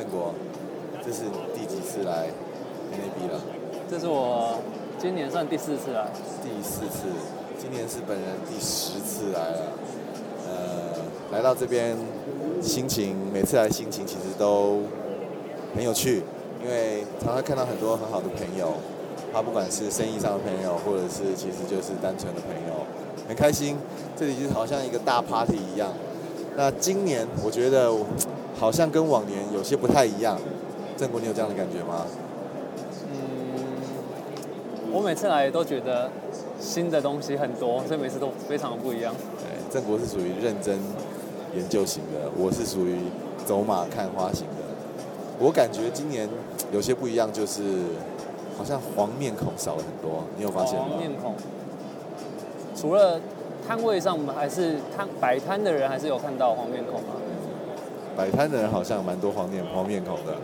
郑国，这是第几次来 NAB 了？这是我今年算第四次来。第四次，今年是本人第十次来了。呃，来到这边，心情每次来心情其实都很有趣，因为常常看到很多很好的朋友，他不管是生意上的朋友，或者是其实就是单纯的朋友，很开心。这里就好像一个大 party 一样。那今年我觉得好像跟往年有些不太一样。郑国，你有这样的感觉吗？嗯，我每次来都觉得新的东西很多，所以每次都非常的不一样。对，郑国是属于认真研究型的，我是属于走马看花型的。我感觉今年有些不一样，就是好像黄面孔少了很多，你有发现吗？黄面孔，除了。摊位上，我们还是摊摆摊的人还是有看到黄面孔吗？摆摊的人好像蛮多黄面黄面孔的，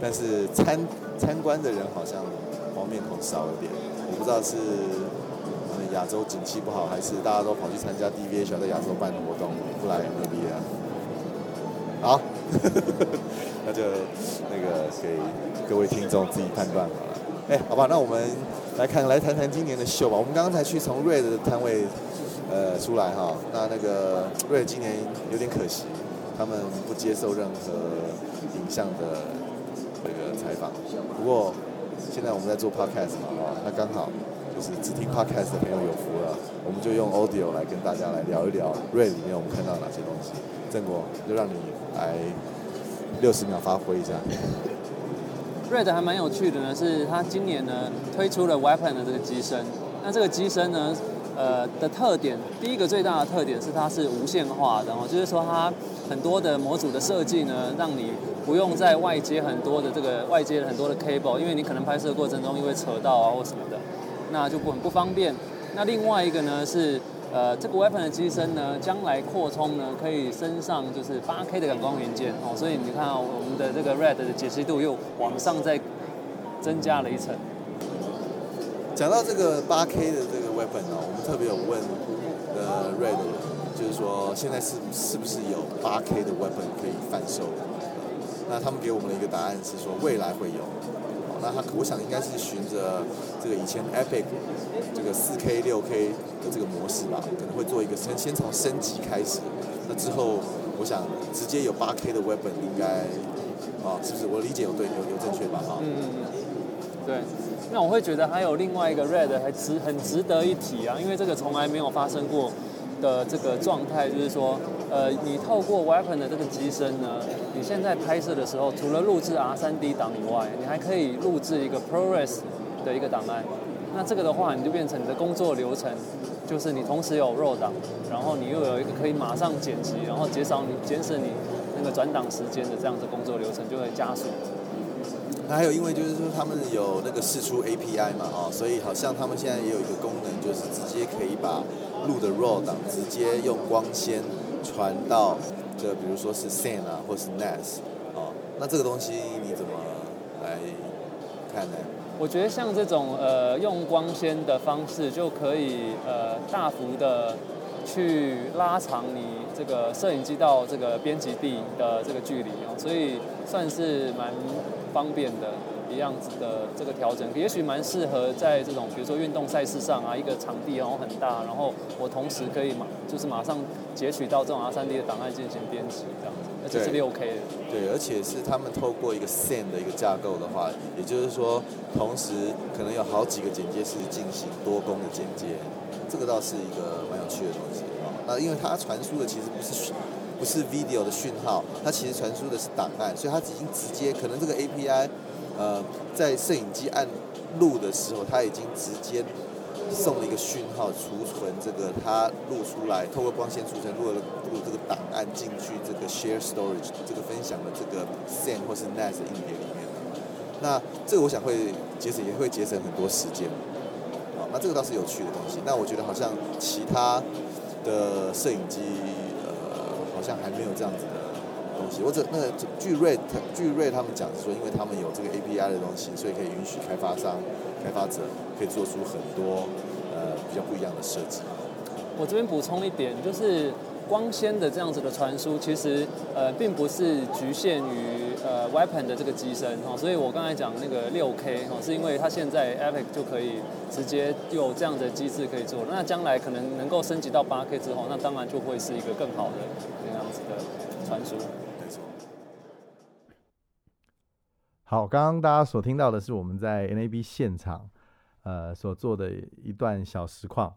但是参参观的人好像黄面孔少一点。我不知道是亚洲景气不好，还是大家都跑去参加 DVH 在亚洲办的活动，不来 NAB 啊？好，那就那个给各位听众自己判断好了。哎，好吧，那我们来看来谈谈今年的秀吧。我们刚刚才去从 Red 的摊位。呃，出来哈，那那个瑞今年有点可惜，他们不接受任何影像的这个采访。不过现在我们在做 podcast 嘛，啊，那刚好就是只听 podcast 的朋友有福了，我们就用 audio 来跟大家来聊一聊 Red 里面我们看到哪些东西。郑国就让你来六十秒发挥一下。Red 还蛮有趣的呢，是他今年呢推出了 weapon 的这个机身，那这个机身呢。呃的特点，第一个最大的特点是它是无线化的哦，就是说它很多的模组的设计呢，让你不用在外接很多的这个外接很多的 cable，因为你可能拍摄过程中因为扯到啊或什么的，那就不很不方便。那另外一个呢是呃这个 weapon 的机身呢，将来扩充呢可以升上就是八 K 的感光元件哦，所以你看啊我们的这个 red 的解析度又往上再增加了一层。讲到这个八 K 的这个 weapon 哦，我们特别有问呃 Red，就是说现在是是不是有八 K 的 weapon 可以贩售？那他们给我们的一个答案是说未来会有。那他我想应该是循着这个以前 Epic 这个四 K 六 K 的这个模式吧，可能会做一个先先从升级开始。那之后我想直接有八 K 的 weapon 应该啊，是不是我理解有对有有正确吧？哈，嗯嗯，对。那我会觉得还有另外一个 red 还值很值得一提啊，因为这个从来没有发生过的这个状态，就是说，呃，你透过 weapon 的这个机身呢，你现在拍摄的时候，除了录制 R3D 档以外，你还可以录制一个 ProRes 的一个档案。那这个的话，你就变成你的工作流程，就是你同时有 RAW 档，然后你又有一个可以马上剪辑，然后减少你减省你那个转档时间的这样子工作流程，就会加速。那还有，因为就是说他们有那个试出 API 嘛，哦，所以好像他们现在也有一个功能，就是直接可以把录的 RAW 档直接用光纤传到这，比如说是 SAN 啊，或是 NAS，哦，那这个东西你怎么来看呢？我觉得像这种呃用光纤的方式，就可以呃大幅的去拉长你这个摄影机到这个编辑地的这个距离哦，所以算是蛮。方便的一样子的这个调整，也许蛮适合在这种比如说运动赛事上啊，一个场地然后很大，然后我同时可以马就是马上截取到这种 R 三 D 的档案进行编辑这样子，而且是六 K 的。对，而且是他们透过一个 SAN 的一个架构的话，也就是说同时可能有好几个剪接师进行多工的剪接，这个倒是一个蛮有趣的东西啊。那因为它传输的其实不是。不是 video 的讯号，它其实传输的是档案，所以它已经直接可能这个 API，呃，在摄影机按录的时候，它已经直接送了一个讯号，储存这个它录出来，透过光纤储存录了录这个档案进去这个 share storage 这个分享的这个 SAN 或是 NAS 硬碟里面。那这个我想会节省，也会节省很多时间。好，那这个倒是有趣的东西。那我觉得好像其他的摄影机。像还没有这样子的东西。或者那个巨瑞，巨瑞他们讲是说，因为他们有这个 API 的东西，所以可以允许开发商、开发者可以做出很多呃比较不一样的设计。我这边补充一点，就是光纤的这样子的传输，其实呃并不是局限于呃 Weapon 的这个机身哈，所以我刚才讲那个六 K 哈，是因为它现在 Epic 就可以直接有这样的机制可以做，那将来可能能够升级到八 K 之后，那当然就会是一个更好的那样子的传输。好，刚刚大家所听到的是我们在 NAB 现场呃所做的一段小实况。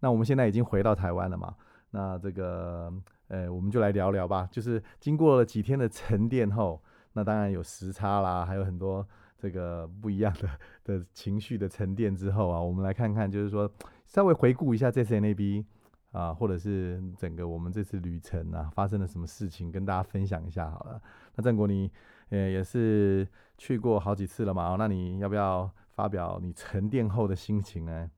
那我们现在已经回到台湾了嘛？那这个，呃，我们就来聊聊吧。就是经过了几天的沉淀后，那当然有时差啦，还有很多这个不一样的的情绪的沉淀之后啊，我们来看看，就是说稍微回顾一下这次 NAB 啊，或者是整个我们这次旅程啊，发生了什么事情，跟大家分享一下好了。那郑国，你呃也是去过好几次了嘛？那你要不要发表你沉淀后的心情呢？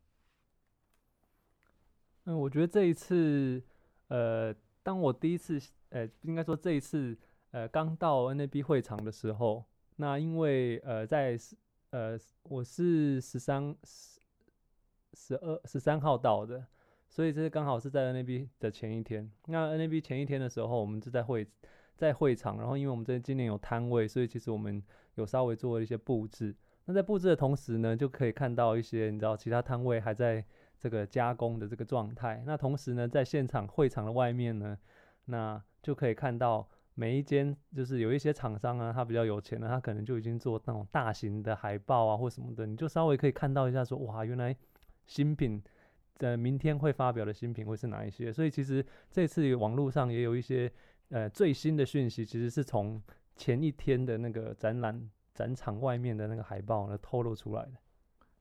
嗯，我觉得这一次，呃，当我第一次，呃，应该说这一次，呃，刚到 NAB 会场的时候，那因为呃，在呃，我是十三十十二十三号到的，所以这是刚好是在 NAB 的前一天。那 NAB 前一天的时候，我们就在会，在会场，然后因为我们这今年有摊位，所以其实我们有稍微做了一些布置。那在布置的同时呢，就可以看到一些你知道其他摊位还在。这个加工的这个状态，那同时呢，在现场会场的外面呢，那就可以看到每一间，就是有一些厂商啊，他比较有钱的，他可能就已经做那种大型的海报啊或什么的，你就稍微可以看到一下，说哇，原来新品的明天会发表的新品会是哪一些。所以其实这次网络上也有一些呃最新的讯息，其实是从前一天的那个展览展场外面的那个海报呢透露出来的。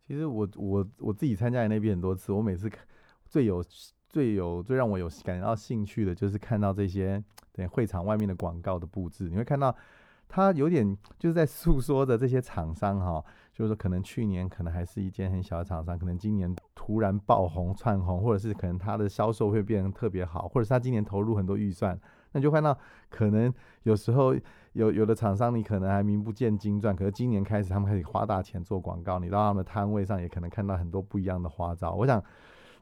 其实我我我自己参加那边很多次，我每次看最有最有最让我有感到兴趣的，就是看到这些等会场外面的广告的布置。你会看到，它有点就是在诉说着这些厂商哈，就是说可能去年可能还是一间很小的厂商，可能今年突然爆红窜红，或者是可能它的销售会变得特别好，或者是他今年投入很多预算。那就看到，可能有时候有有的厂商，你可能还名不见经传，可是今年开始他们开始花大钱做广告，你到他们的摊位上也可能看到很多不一样的花招。我想，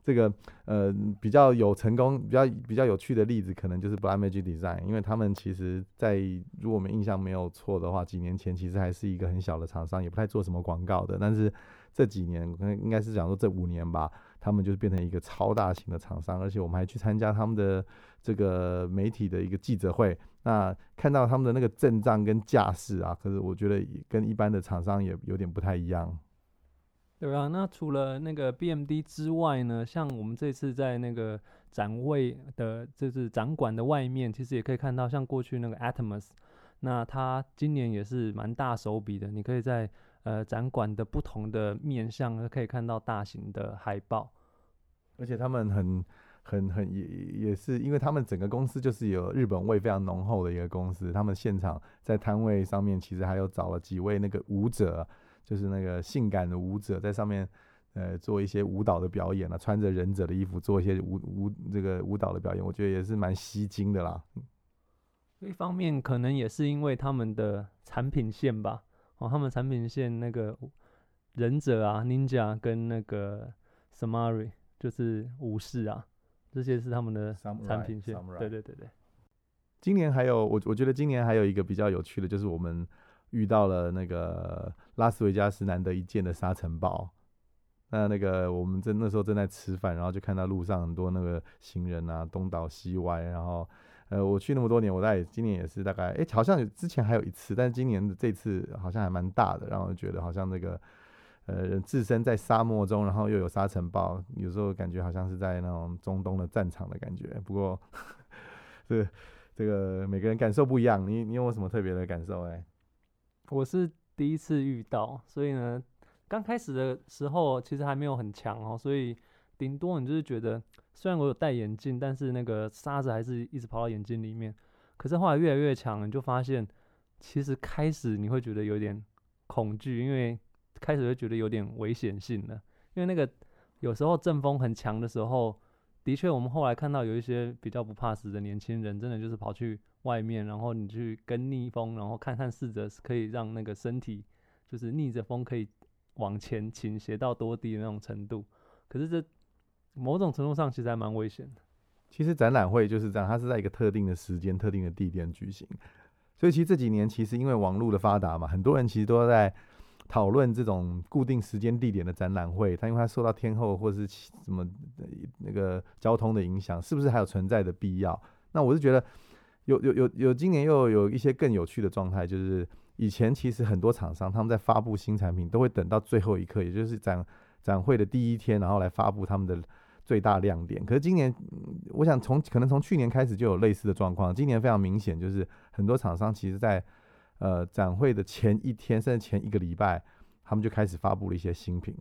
这个呃比较有成功、比较比较有趣的例子，可能就是 Black Magic Design，因为他们其实，在如果我们印象没有错的话，几年前其实还是一个很小的厂商，也不太做什么广告的，但是这几年，应该是讲说这五年吧。他们就是变成一个超大型的厂商，而且我们还去参加他们的这个媒体的一个记者会。那看到他们的那个阵仗跟架势啊，可是我觉得跟一般的厂商也有点不太一样。对啊，那除了那个 BMD 之外呢，像我们这次在那个展位的，就是展馆的外面，其实也可以看到，像过去那个 Atomos，那它今年也是蛮大手笔的，你可以在。呃，展馆的不同的面向，可以看到大型的海报，而且他们很、很、很也也是，因为他们整个公司就是有日本味非常浓厚的一个公司。他们现场在摊位上面，其实还有找了几位那个舞者，就是那个性感的舞者，在上面呃做一些舞蹈的表演啊，穿着忍者的衣服做一些舞舞这个舞蹈的表演，我觉得也是蛮吸睛的啦。一方面可能也是因为他们的产品线吧。哦，他们产品线那个忍者啊，Ninja 跟那个 Samari 就是武士啊，这些是他们的产品线。对对对对。今年还有我，我觉得今年还有一个比较有趣的，就是我们遇到了那个拉斯维加斯难得一见的沙尘暴。那那个我们正那时候正在吃饭，然后就看到路上很多那个行人啊，东倒西歪，然后。呃，我去那么多年，我在今年也是大概，哎，好像之前还有一次，但是今年的这次好像还蛮大的，让我觉得好像那个，呃，置身在沙漠中，然后又有沙尘暴，有时候感觉好像是在那种中东的战场的感觉。不过，这这个每个人感受不一样，你你有什么特别的感受？哎，我是第一次遇到，所以呢，刚开始的时候其实还没有很强哦，所以顶多你就是觉得。虽然我有戴眼镜，但是那个沙子还是一直跑到眼睛里面。可是后来越来越强，你就发现，其实开始你会觉得有点恐惧，因为开始会觉得有点危险性了。因为那个有时候阵风很强的时候，的确我们后来看到有一些比较不怕死的年轻人，真的就是跑去外面，然后你去跟逆风，然后看看试着可以让那个身体就是逆着风可以往前倾斜到多低的那种程度。可是这。某种程度上其实还蛮危险的。其实展览会就是这样，它是在一个特定的时间、特定的地点举行。所以其实这几年其实因为网络的发达嘛，很多人其实都在讨论这种固定时间地点的展览会，它因为它受到天候或是什么那个交通的影响，是不是还有存在的必要？那我是觉得有有有有今年又有一些更有趣的状态，就是以前其实很多厂商他们在发布新产品都会等到最后一刻，也就是展展会的第一天，然后来发布他们的。最大亮点，可是今年，我想从可能从去年开始就有类似的状况。今年非常明显，就是很多厂商其实在呃展会的前一天，甚至前一个礼拜，他们就开始发布了一些新品。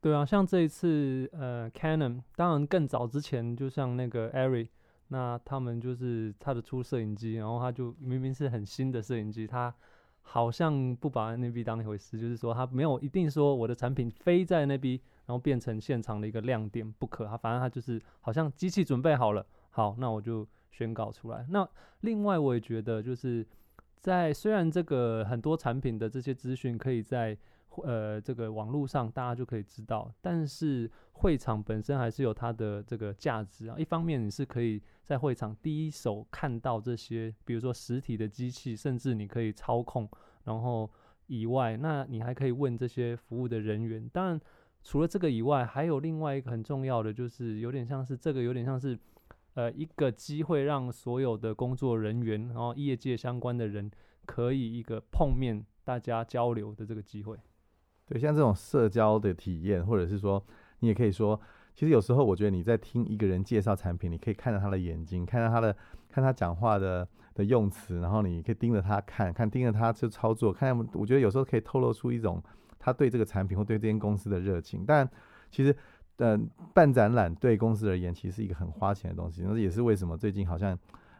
对啊，像这一次呃，Canon，当然更早之前，就像那个 Ari，那他们就是他的出摄影机，然后他就明明是很新的摄影机，他好像不把 N B 当一回事，就是说他没有一定说我的产品非在那边。然后变成现场的一个亮点不可，他反正他就是好像机器准备好了，好，那我就宣告出来。那另外我也觉得就是在虽然这个很多产品的这些资讯可以在呃这个网络上大家就可以知道，但是会场本身还是有它的这个价值啊。一方面你是可以在会场第一手看到这些，比如说实体的机器，甚至你可以操控，然后以外，那你还可以问这些服务的人员，当然。除了这个以外，还有另外一个很重要的，就是有点像是这个，有点像是，呃，一个机会让所有的工作人员，然后业界相关的人，可以一个碰面，大家交流的这个机会。对，像这种社交的体验，或者是说，你也可以说，其实有时候我觉得你在听一个人介绍产品，你可以看着他的眼睛，看到他的，看他讲话的的用词，然后你可以盯着他看，看盯着他去操作，看，我觉得有时候可以透露出一种。他对这个产品或对这间公司的热情，但其实，但，办展览对公司而言其实是一个很花钱的东西，那也是为什么最近好像，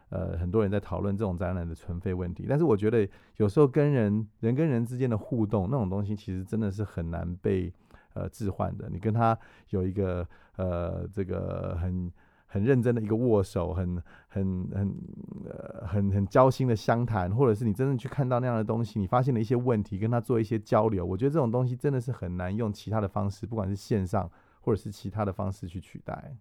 呃，很多人在讨论这种展览的存废问题。但是我觉得有时候跟人人跟人之间的互动，那种东西其实真的是很难被呃置换的。你跟他有一个呃这个很。很认真的一个握手，很很很呃很很交心的相谈，或者是你真正去看到那样的东西，你发现了一些问题，跟他做一些交流，我觉得这种东西真的是很难用其他的方式，不管是线上或者是其他的方式去取代。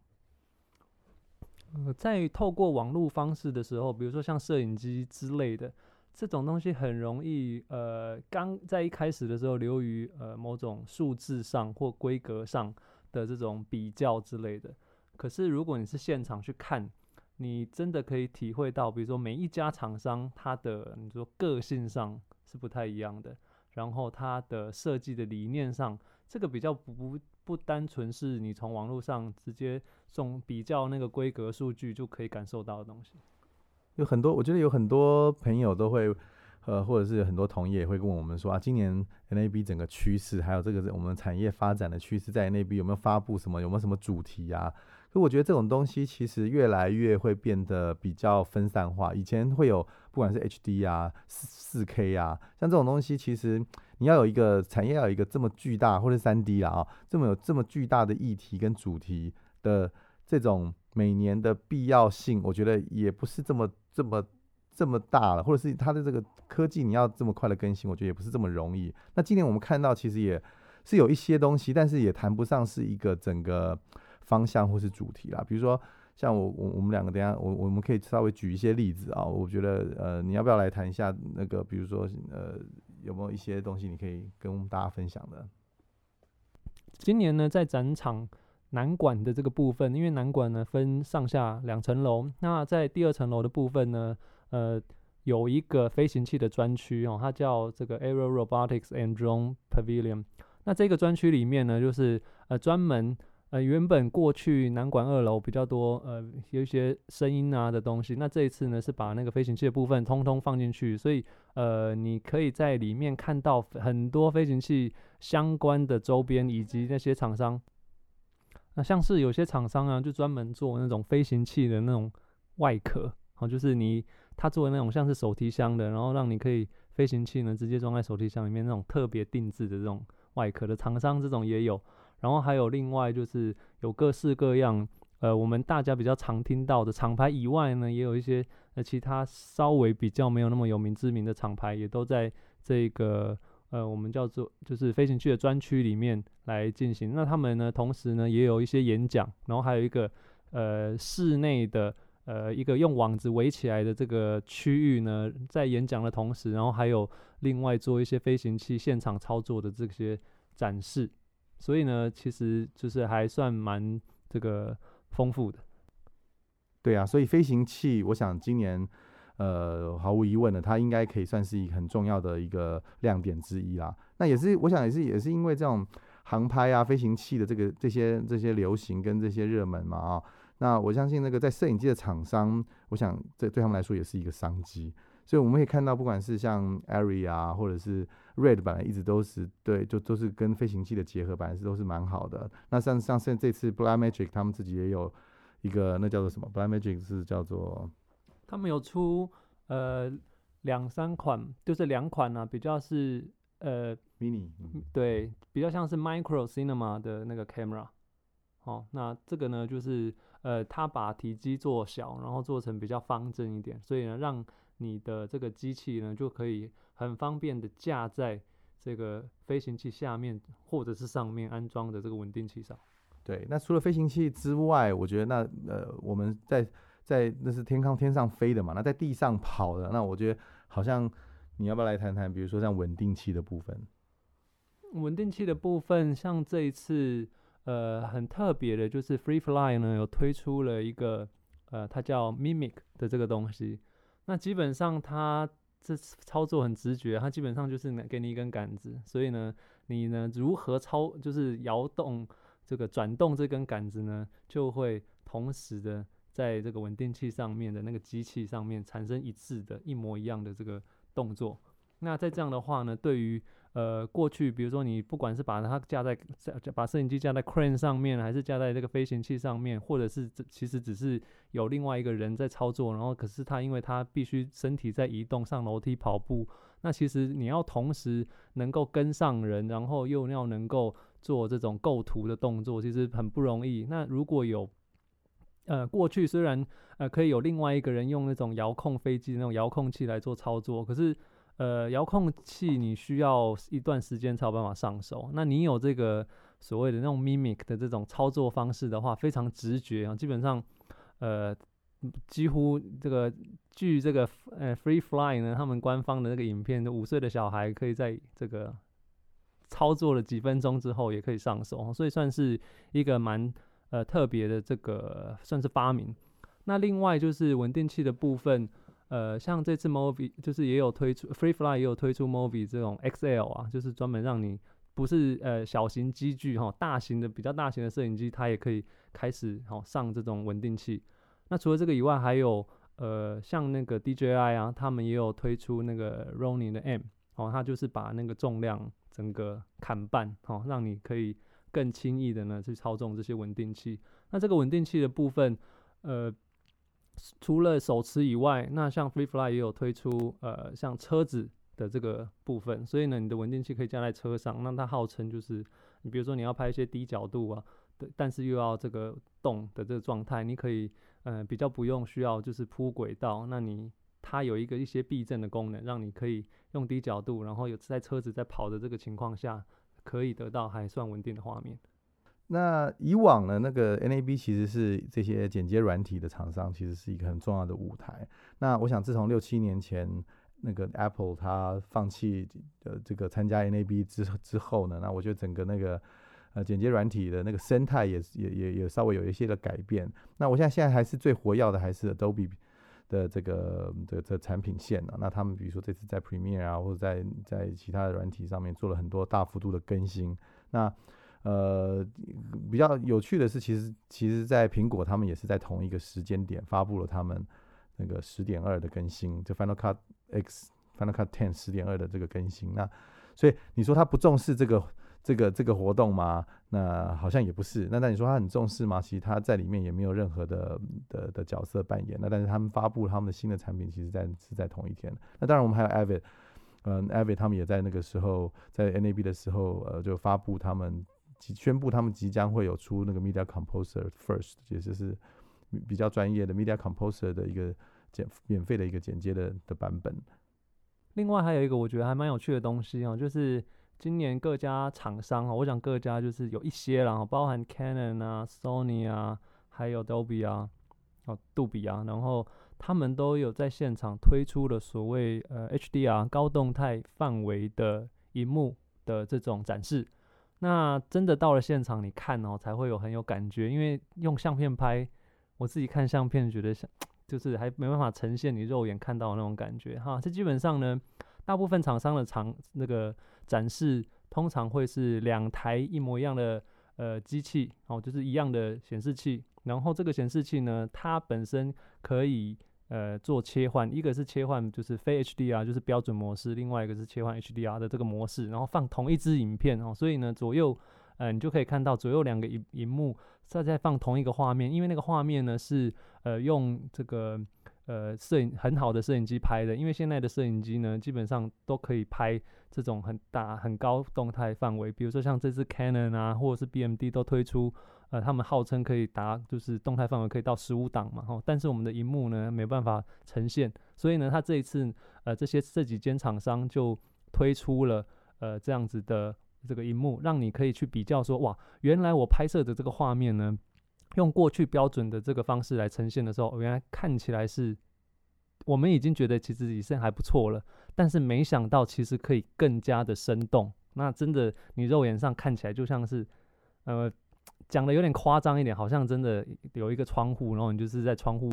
呃，在透过网络方式的时候，比如说像摄影机之类的这种东西，很容易呃刚在一开始的时候流于呃某种数字上或规格上的这种比较之类的。可是，如果你是现场去看，你真的可以体会到，比如说每一家厂商它的你说个性上是不太一样的，然后它的设计的理念上，这个比较不不单纯是你从网络上直接送比较那个规格数据就可以感受到的东西。有很多，我觉得有很多朋友都会，呃，或者是很多同业也会跟我们说啊，今年 NAB 整个趋势，还有这个我们产业发展的趋势，在 NAB 有没有发布什么，有没有什么主题啊？所以我觉得这种东西其实越来越会变得比较分散化。以前会有不管是 HD 啊、四四 K 啊，像这种东西，其实你要有一个产业要有一个这么巨大，或者三 D，啊，这么有这么巨大的议题跟主题的这种每年的必要性，我觉得也不是这么这么这么大了，或者是它的这个科技你要这么快的更新，我觉得也不是这么容易。那今年我们看到其实也是有一些东西，但是也谈不上是一个整个。方向或是主题啦，比如说像我我我们两个等下我我们可以稍微举一些例子啊，我觉得呃你要不要来谈一下那个比如说呃有没有一些东西你可以跟我们大家分享的？今年呢在展场南馆的这个部分，因为南馆呢分上下两层楼，那在第二层楼的部分呢，呃有一个飞行器的专区哦，它叫这个 Aero Robotics and Drone Pavilion。那这个专区里面呢，就是呃专门呃，原本过去南馆二楼比较多，呃，有一些声音啊的东西。那这一次呢，是把那个飞行器的部分通通放进去，所以呃，你可以在里面看到很多飞行器相关的周边以及那些厂商。那像是有些厂商啊，就专门做那种飞行器的那种外壳，好，就是你他做的那种像是手提箱的，然后让你可以飞行器呢直接装在手提箱里面那种特别定制的这种外壳的厂商，这种也有。然后还有另外就是有各式各样，呃，我们大家比较常听到的厂牌以外呢，也有一些呃其他稍微比较没有那么有名知名的厂牌，也都在这个呃我们叫做就是飞行器的专区里面来进行。那他们呢，同时呢也有一些演讲，然后还有一个呃室内的呃一个用网子围起来的这个区域呢，在演讲的同时，然后还有另外做一些飞行器现场操作的这些展示，所以呢，其实就是还算蛮这个丰富的。对啊，所以飞行器，我想今年，呃，毫无疑问的，它应该可以算是一个很重要的一个亮点之一啦。那也是，我想也是，也是因为这种航拍啊、飞行器的这个这些这些流行跟这些热门嘛啊。那我相信那个在摄影机的厂商，我想这对他们来说也是一个商机。所以我们可以看到，不管是像 Airy 啊，或者是 Red，本来一直都是对，就都是跟飞行器的结合，本来是都是蛮好的。那像像现这次 Blackmagic 他们自己也有。一个那叫做什么？Blackmagic 是叫做，他们有出呃两三款，就是两款呢，比较是呃 mini，对，比较像是 micro cinema 的那个 camera。哦，那这个呢，就是呃，它把体积做小，然后做成比较方正一点，所以呢，让你的这个机器呢就可以很方便的架在这个飞行器下面或者是上面安装的这个稳定器上。对，那除了飞行器之外，我觉得那呃，我们在在那是天空天上飞的嘛，那在地上跑的，那我觉得好像你要不要来谈谈，比如说像稳定器的部分？稳定器的部分，像这一次呃很特别的，就是 FreeFly 呢有推出了一个呃，它叫 Mimic 的这个东西。那基本上它这操作很直觉，它基本上就是给你一根杆子，所以呢，你呢如何操就是摇动。这个转动这根杆子呢，就会同时的在这个稳定器上面的那个机器上面产生一致的、一模一样的这个动作。那在这样的话呢，对于呃过去，比如说你不管是把它架在把摄影机架在 crane 上面，还是架在这个飞行器上面，或者是其实只是有另外一个人在操作，然后可是他因为他必须身体在移动，上楼梯、跑步，那其实你要同时能够跟上人，然后又要能够。做这种构图的动作其实很不容易。那如果有，呃，过去虽然呃可以有另外一个人用那种遥控飞机那种遥控器来做操作，可是呃遥控器你需要一段时间才有办法上手。那你有这个所谓的那种 mimic 的这种操作方式的话，非常直觉啊，基本上呃几乎这个据这个呃 Free Fly 呢，他们官方的那个影片，五岁的小孩可以在这个。操作了几分钟之后也可以上手，所以算是一个蛮呃特别的这个算是发明。那另外就是稳定器的部分，呃，像这次 Movi 就是也有推出 FreeFly 也有推出 Movi 这种 XL 啊，就是专门让你不是呃小型机具哈，大型的比较大型的摄影机它也可以开始好上这种稳定器。那除了这个以外，还有呃像那个 DJI 啊，他们也有推出那个 Ronin 的 M，哦，它就是把那个重量。整个砍半，哦，让你可以更轻易的呢去操纵这些稳定器。那这个稳定器的部分，呃，除了手持以外，那像 FreeFly 也有推出，呃，像车子的这个部分。所以呢，你的稳定器可以架在车上。那它号称就是，你比如说你要拍一些低角度啊，但是又要这个动的这个状态，你可以，呃，比较不用需要就是铺轨道。那你它有一个一些避震的功能，让你可以。用低角度，然后有在车子在跑的这个情况下，可以得到还算稳定的画面。那以往呢，那个 NAB 其实是这些剪接软体的厂商，其实是一个很重要的舞台。那我想，自从六七年前那个 Apple 它放弃呃这个参加 NAB 之之后呢，那我觉得整个那个呃剪接软体的那个生态也也也也稍微有一些的改变。那我现在现在还是最活跃的还是 Adobe。的这个的这产品线呢，那他们比如说这次在 Premiere 啊，或者在在其他的软体上面做了很多大幅度的更新。那呃比较有趣的是，其实其实，在苹果他们也是在同一个时间点发布了他们那个十点二的更新，就 Final Cut X、Final Cut Ten 十点二的这个更新。那所以你说他不重视这个？这个这个活动吗？那好像也不是。那那你说他很重视吗？其实他在里面也没有任何的的的角色扮演。那但是他们发布他们的新的产品，其实在是在同一天。那当然我们还有 Avid，嗯，Avid 他们也在那个时候在 NAB 的时候，呃，就发布他们宣布他们即将会有出那个 Media Composer First，也就是比较专业的 Media Composer 的一个简免费的一个剪接的的版本。另外还有一个我觉得还蛮有趣的东西哦，就是。今年各家厂商啊，我想各家就是有一些啦，包含 Canon 啊、Sony 啊，还有 Dolby 啊，哦杜比啊，然后他们都有在现场推出了所谓呃 HDR 高动态范围的荧幕的这种展示。那真的到了现场，你看哦，才会有很有感觉，因为用相片拍，我自己看相片觉得像，就是还没办法呈现你肉眼看到的那种感觉哈。这基本上呢，大部分厂商的场那个展示通常会是两台一模一样的呃机器哦，就是一样的显示器，然后这个显示器呢，它本身可以。呃，做切换，一个是切换就是非 HDR，就是标准模式；另外一个是切换 HDR 的这个模式，然后放同一支影片哦。所以呢，左右，呃，你就可以看到左右两个荧荧幕在在放同一个画面，因为那个画面呢是呃用这个呃摄影很好的摄影机拍的，因为现在的摄影机呢基本上都可以拍这种很大很高动态范围，比如说像这支 Canon 啊，或者是 BMD 都推出。呃，他们号称可以达，就是动态范围可以到十五档嘛，吼，但是我们的荧幕呢没办法呈现，所以呢，他这一次，呃，这些这几间厂商就推出了呃这样子的这个荧幕，让你可以去比较说，哇，原来我拍摄的这个画面呢，用过去标准的这个方式来呈现的时候，原来看起来是，我们已经觉得其实已经还不错了，但是没想到其实可以更加的生动，那真的你肉眼上看起来就像是，呃。讲的有点夸张一点，好像真的有一个窗户，然后你就是在窗户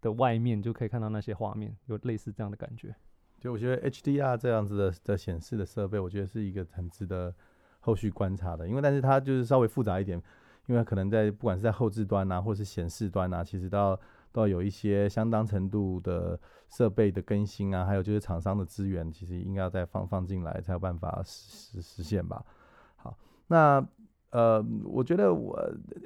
的外面就可以看到那些画面，有类似这样的感觉。就我觉得 HDR 这样子的的显示的设备，我觉得是一个很值得后续观察的，因为但是它就是稍微复杂一点，因为可能在不管是在后置端啊，或是显示端啊，其实都要都要有一些相当程度的设备的更新啊，还有就是厂商的资源，其实应该要再放放进来才有办法实实现吧。好，那。呃，我觉得我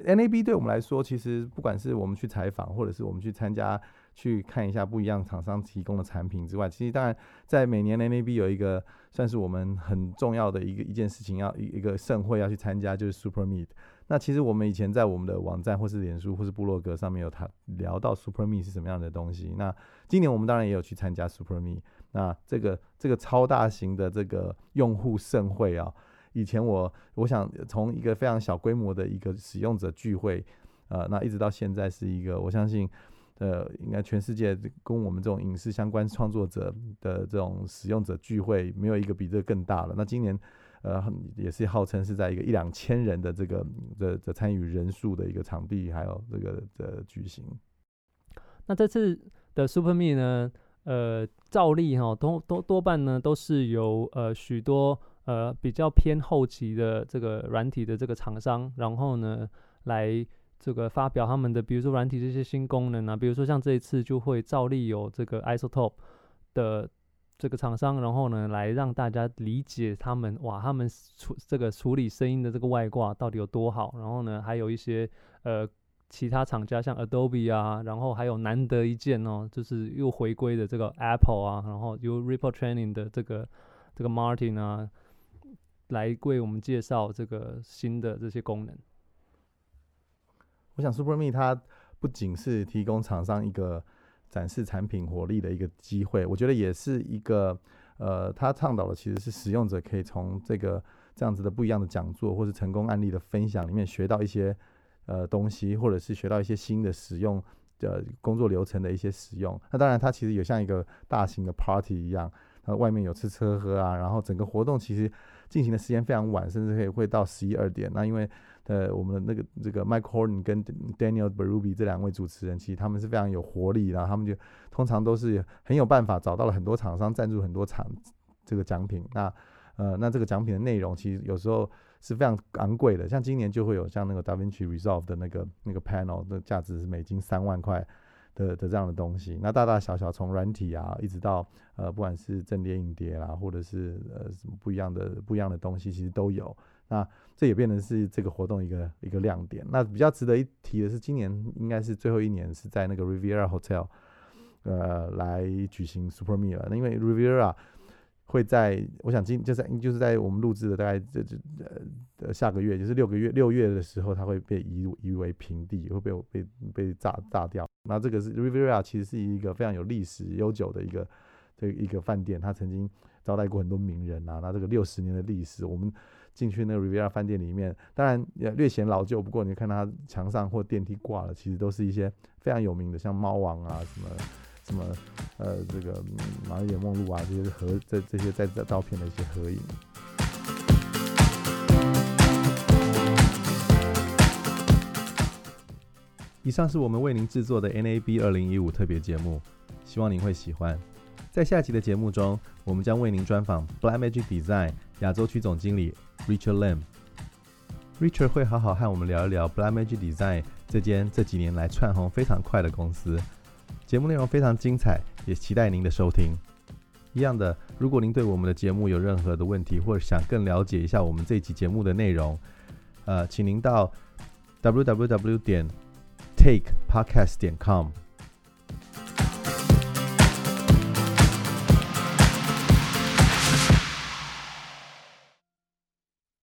NAB 对我们来说，其实不管是我们去采访，或者是我们去参加去看一下不一样厂商提供的产品之外，其实当然在每年 NAB 有一个算是我们很重要的一个一件事情，要一一个盛会要去参加，就是 Super Meet。那其实我们以前在我们的网站或是脸书或是部落格上面有谈聊到 Super Meet 是什么样的东西。那今年我们当然也有去参加 Super Meet。那这个这个超大型的这个用户盛会啊。以前我我想从一个非常小规模的一个使用者聚会，呃，那一直到现在是一个我相信，呃，应该全世界跟我们这种影视相关创作者的这种使用者聚会，没有一个比这更大了。那今年，呃，也是号称是在一个一两千人的这个的的参与人数的一个场地，还有这个的举行。那这次的 Super Me 呢，呃，照例哈，多多多半呢都是由呃许多。呃，比较偏后期的这个软体的这个厂商，然后呢，来这个发表他们的，比如说软体这些新功能啊，比如说像这一次就会照例有这个 Isotope 的这个厂商，然后呢，来让大家理解他们哇，他们处这个处理声音的这个外挂到底有多好，然后呢，还有一些呃其他厂家像 Adobe 啊，然后还有难得一见哦，就是又回归的这个 Apple 啊，然后有 Ripple Training 的这个这个 Martin 啊。来为我们介绍这个新的这些功能。我想 SuperMe 它不仅是提供厂商一个展示产品活力的一个机会，我觉得也是一个呃，它倡导的其实是使用者可以从这个这样子的不一样的讲座或是成功案例的分享里面学到一些呃东西，或者是学到一些新的使用的工作流程的一些使用。那当然，它其实也像一个大型的 party 一样，它外面有吃吃喝喝啊，然后整个活动其实。进行的时间非常晚，甚至可以会到十一二点。那因为呃，我们的那个这个 Mike Horn 跟 Daniel Berube 这两位主持人，其实他们是非常有活力，然后他们就通常都是很有办法找到了很多厂商赞助很多场这个奖品。那呃，那这个奖品的内容其实有时候是非常昂贵的，像今年就会有像那个 DaVinci Resolve 的那个那个 panel 的价值是美金三万块。的的这样的东西，那大大小小从软体啊，一直到呃，不管是正碟、影碟啦，或者是呃什么不一样的不一样的东西，其实都有。那这也变成是这个活动一个一个亮点。那比较值得一提的是，今年应该是最后一年是在那个 Riviera Hotel，呃，来举行 Super Me 了。那因为 Riviera 会在，我想今就在就是在我们录制的大概这这呃下个月，就是六个月六月的时候，它会被夷夷为平地，会被被被炸炸掉。那这个是 Riviera，其实是一个非常有历史悠久的一个这一个饭店，它曾经招待过很多名人啊，那这个六十年的历史，我们进去那个 Riviera 饭店里面，当然也略显老旧，不过你看它墙上或电梯挂了，其实都是一些非常有名的，像猫王啊什么。什么呃，这个马丽莲梦露啊，这些合这这些在这照片的一些合影。以上是我们为您制作的 NAB 二零一五特别节目，希望您会喜欢。在下集的节目中，我们将为您专访 Black Magic Design 亚洲区总经理 Richard Lam。Richard 会好好和我们聊一聊 Black Magic Design 这间这几年来窜红非常快的公司。节目内容非常精彩，也期待您的收听。一样的，如果您对我们的节目有任何的问题，或者想更了解一下我们这期节目的内容，呃，请您到 www 点 takepodcast 点 com。